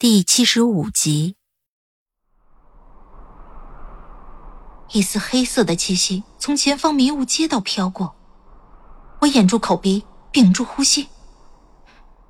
第七十五集，一丝黑色的气息从前方迷雾街道飘过，我掩住口鼻。屏住呼吸，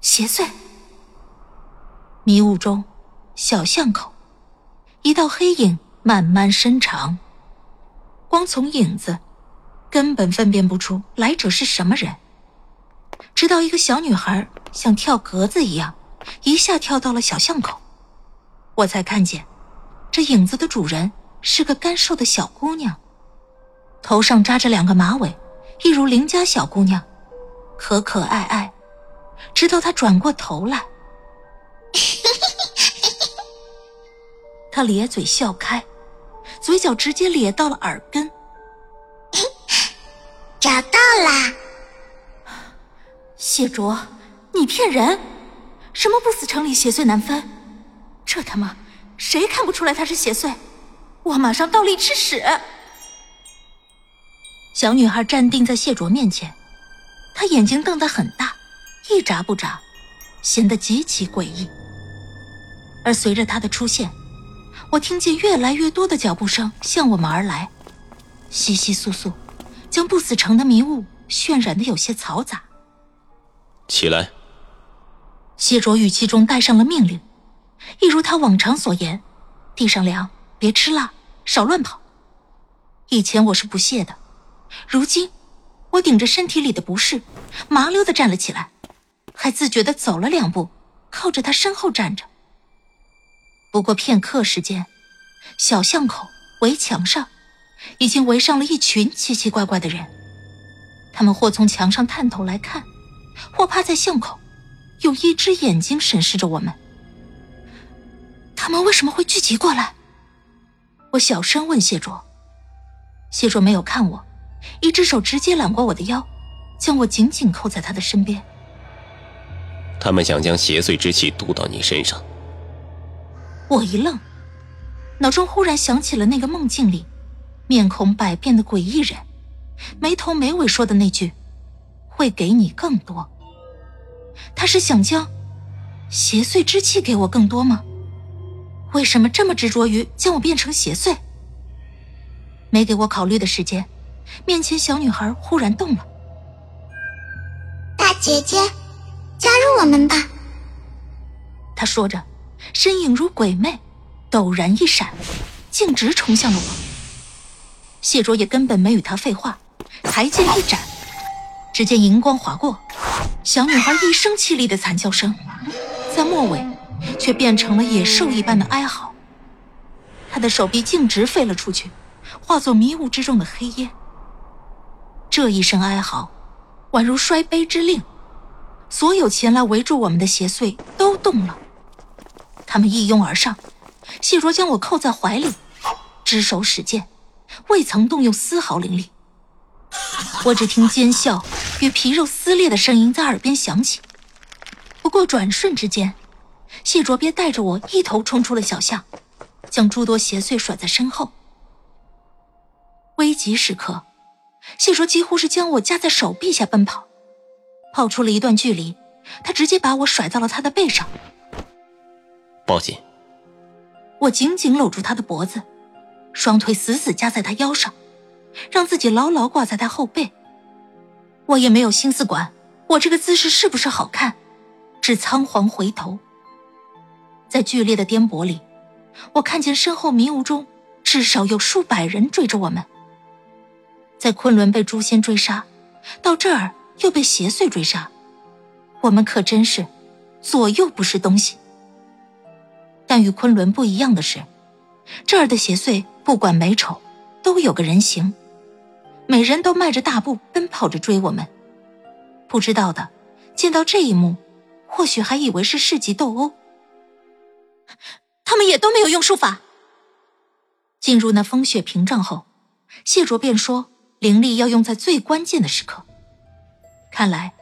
邪祟。迷雾中，小巷口，一道黑影慢慢伸长。光从影子，根本分辨不出来者是什么人。直到一个小女孩像跳格子一样，一下跳到了小巷口，我才看见，这影子的主人是个干瘦的小姑娘，头上扎着两个马尾，一如邻家小姑娘。可可爱爱，直到他转过头来，他咧嘴笑开，嘴角直接咧到了耳根。找到啦！谢卓，你骗人！什么不死城里邪祟难分？这他妈谁看不出来他是邪祟？我马上倒立吃屎！小女孩站定在谢卓面前。他眼睛瞪得很大，一眨不眨，显得极其诡异。而随着他的出现，我听见越来越多的脚步声向我们而来，窸窸窣窣，将不死城的迷雾渲染的有些嘈杂。起来！谢卓语气中带上了命令，一如他往常所言：“地上凉，别吃辣，少乱跑。”以前我是不屑的，如今。我顶着身体里的不适，麻溜的站了起来，还自觉的走了两步，靠着他身后站着。不过片刻时间，小巷口围墙上，已经围上了一群奇奇怪怪的人。他们或从墙上探头来看，或趴在巷口，用一只眼睛审视着我们。他们为什么会聚集过来？我小声问谢卓。谢卓没有看我。一只手直接揽过我的腰，将我紧紧扣在他的身边。他们想将邪祟之气渡到你身上。我一愣，脑中忽然想起了那个梦境里，面孔百变的诡异人，没头没尾说的那句：“会给你更多。”他是想将邪祟之气给我更多吗？为什么这么执着于将我变成邪祟？没给我考虑的时间。面前小女孩忽然动了，大姐姐，加入我们吧。她说着，身影如鬼魅，陡然一闪，径直冲向了我。谢卓也根本没与她废话，抬剑一斩，只见银光划过，小女孩一声凄厉的惨叫声，在末尾却变成了野兽一般的哀嚎。她的手臂径直飞了出去，化作迷雾之中的黑烟。这一声哀嚎，宛如摔杯之令，所有前来围住我们的邪祟都动了。他们一拥而上，谢卓将我扣在怀里，只手使剑，未曾动用丝毫灵力。我只听尖笑与皮肉撕裂的声音在耳边响起。不过转瞬之间，谢卓便带着我一头冲出了小巷，将诸多邪祟甩在身后。危急时刻。谢卓几乎是将我夹在手臂下奔跑，跑出了一段距离，他直接把我甩到了他的背上。抱紧！我紧紧搂住他的脖子，双腿死死夹在他腰上，让自己牢牢挂在他后背。我也没有心思管我这个姿势是不是好看，只仓皇回头。在剧烈的颠簸里，我看见身后迷雾中至少有数百人追着我们。在昆仑被诛仙追杀，到这儿又被邪祟追杀，我们可真是左右不是东西。但与昆仑不一样的是，这儿的邪祟不管美丑，都有个人形，每人都迈着大步奔跑着追我们。不知道的见到这一幕，或许还以为是市集斗殴。他们也都没有用术法。进入那风雪屏障后，谢卓便说：“灵力要用在最关键的时刻。”看来，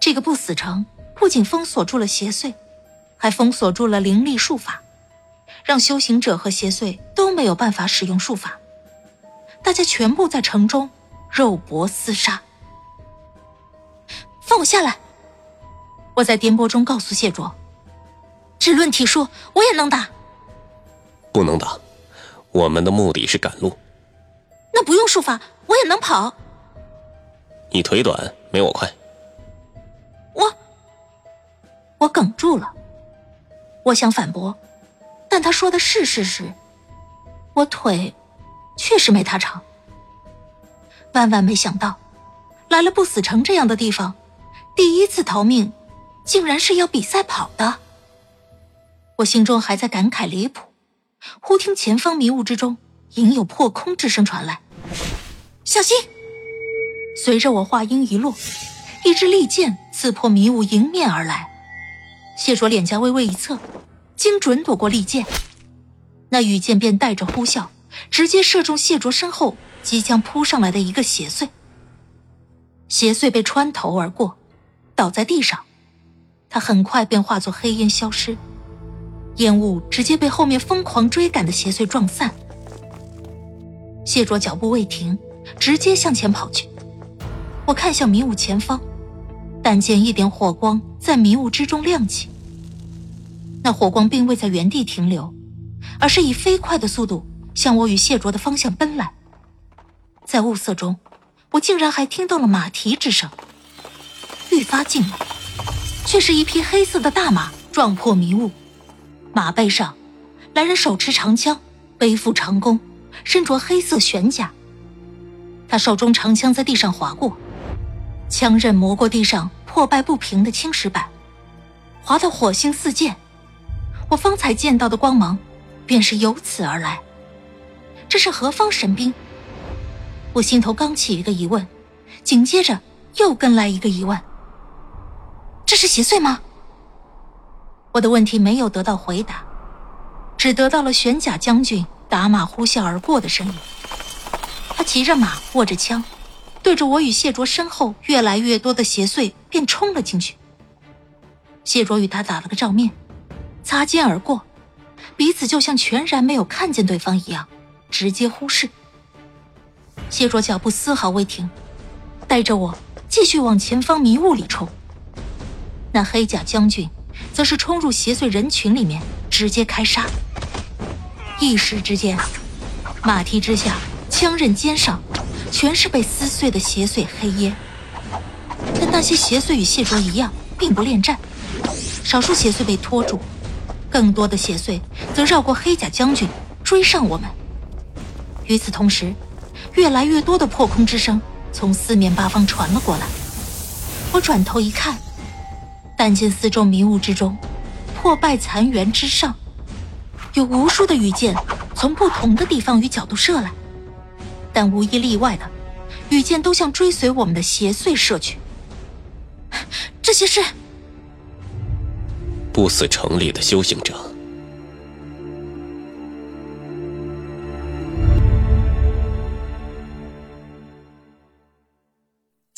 这个不死城不仅封锁住了邪祟，还封锁住了灵力术法，让修行者和邪祟都没有办法使用术法。大家全部在城中肉搏厮杀。放我下来！我在颠簸中告诉谢卓：“只论体术，我也能打。”不能打。我们的目的是赶路，那不用术法，我也能跑。你腿短，没我快。我，我哽住了。我想反驳，但他说的是事实。我腿确实没他长。万万没想到，来了不死城这样的地方，第一次逃命，竟然是要比赛跑的。我心中还在感慨离谱。忽听前方迷雾之中隐有破空之声传来，小心！随着我话音一落，一支利剑刺破迷雾迎面而来。谢卓脸颊微微一侧，精准躲过利剑，那羽箭便带着呼啸，直接射中谢卓身后即将扑上来的一个邪祟。邪祟被穿头而过，倒在地上，他很快便化作黑烟消失。烟雾直接被后面疯狂追赶的邪祟撞散。谢卓脚步未停，直接向前跑去。我看向迷雾前方，但见一点火光在迷雾之中亮起。那火光并未在原地停留，而是以飞快的速度向我与谢卓的方向奔来。在雾色中，我竟然还听到了马蹄之声。愈发近了，却是一匹黑色的大马撞破迷雾。马背上，来人手持长枪，背负长弓，身着黑色玄甲。他手中长枪在地上划过，枪刃磨过地上破败不平的青石板，划到火星四溅。我方才见到的光芒，便是由此而来。这是何方神兵？我心头刚起一个疑问，紧接着又跟来一个疑问：这是邪祟吗？我的问题没有得到回答，只得到了玄甲将军打马呼啸而过的声音。他骑着马，握着枪，对着我与谢卓身后越来越多的邪祟便冲了进去。谢卓与他打了个照面，擦肩而过，彼此就像全然没有看见对方一样，直接忽视。谢卓脚步丝毫未停，带着我继续往前方迷雾里冲。那黑甲将军。则是冲入邪祟人群里面，直接开杀。一时之间，马蹄之下，枪刃肩上，全是被撕碎的邪祟黑烟。但那些邪祟与谢卓一样，并不恋战。少数邪祟被拖住，更多的邪祟则绕过黑甲将军，追上我们。与此同时，越来越多的破空之声从四面八方传了过来。我转头一看。但见四周迷雾之中，破败残垣之上，有无数的羽箭从不同的地方与角度射来，但无一例外的，羽箭都向追随我们的邪祟射去。这些是不死城里的修行者。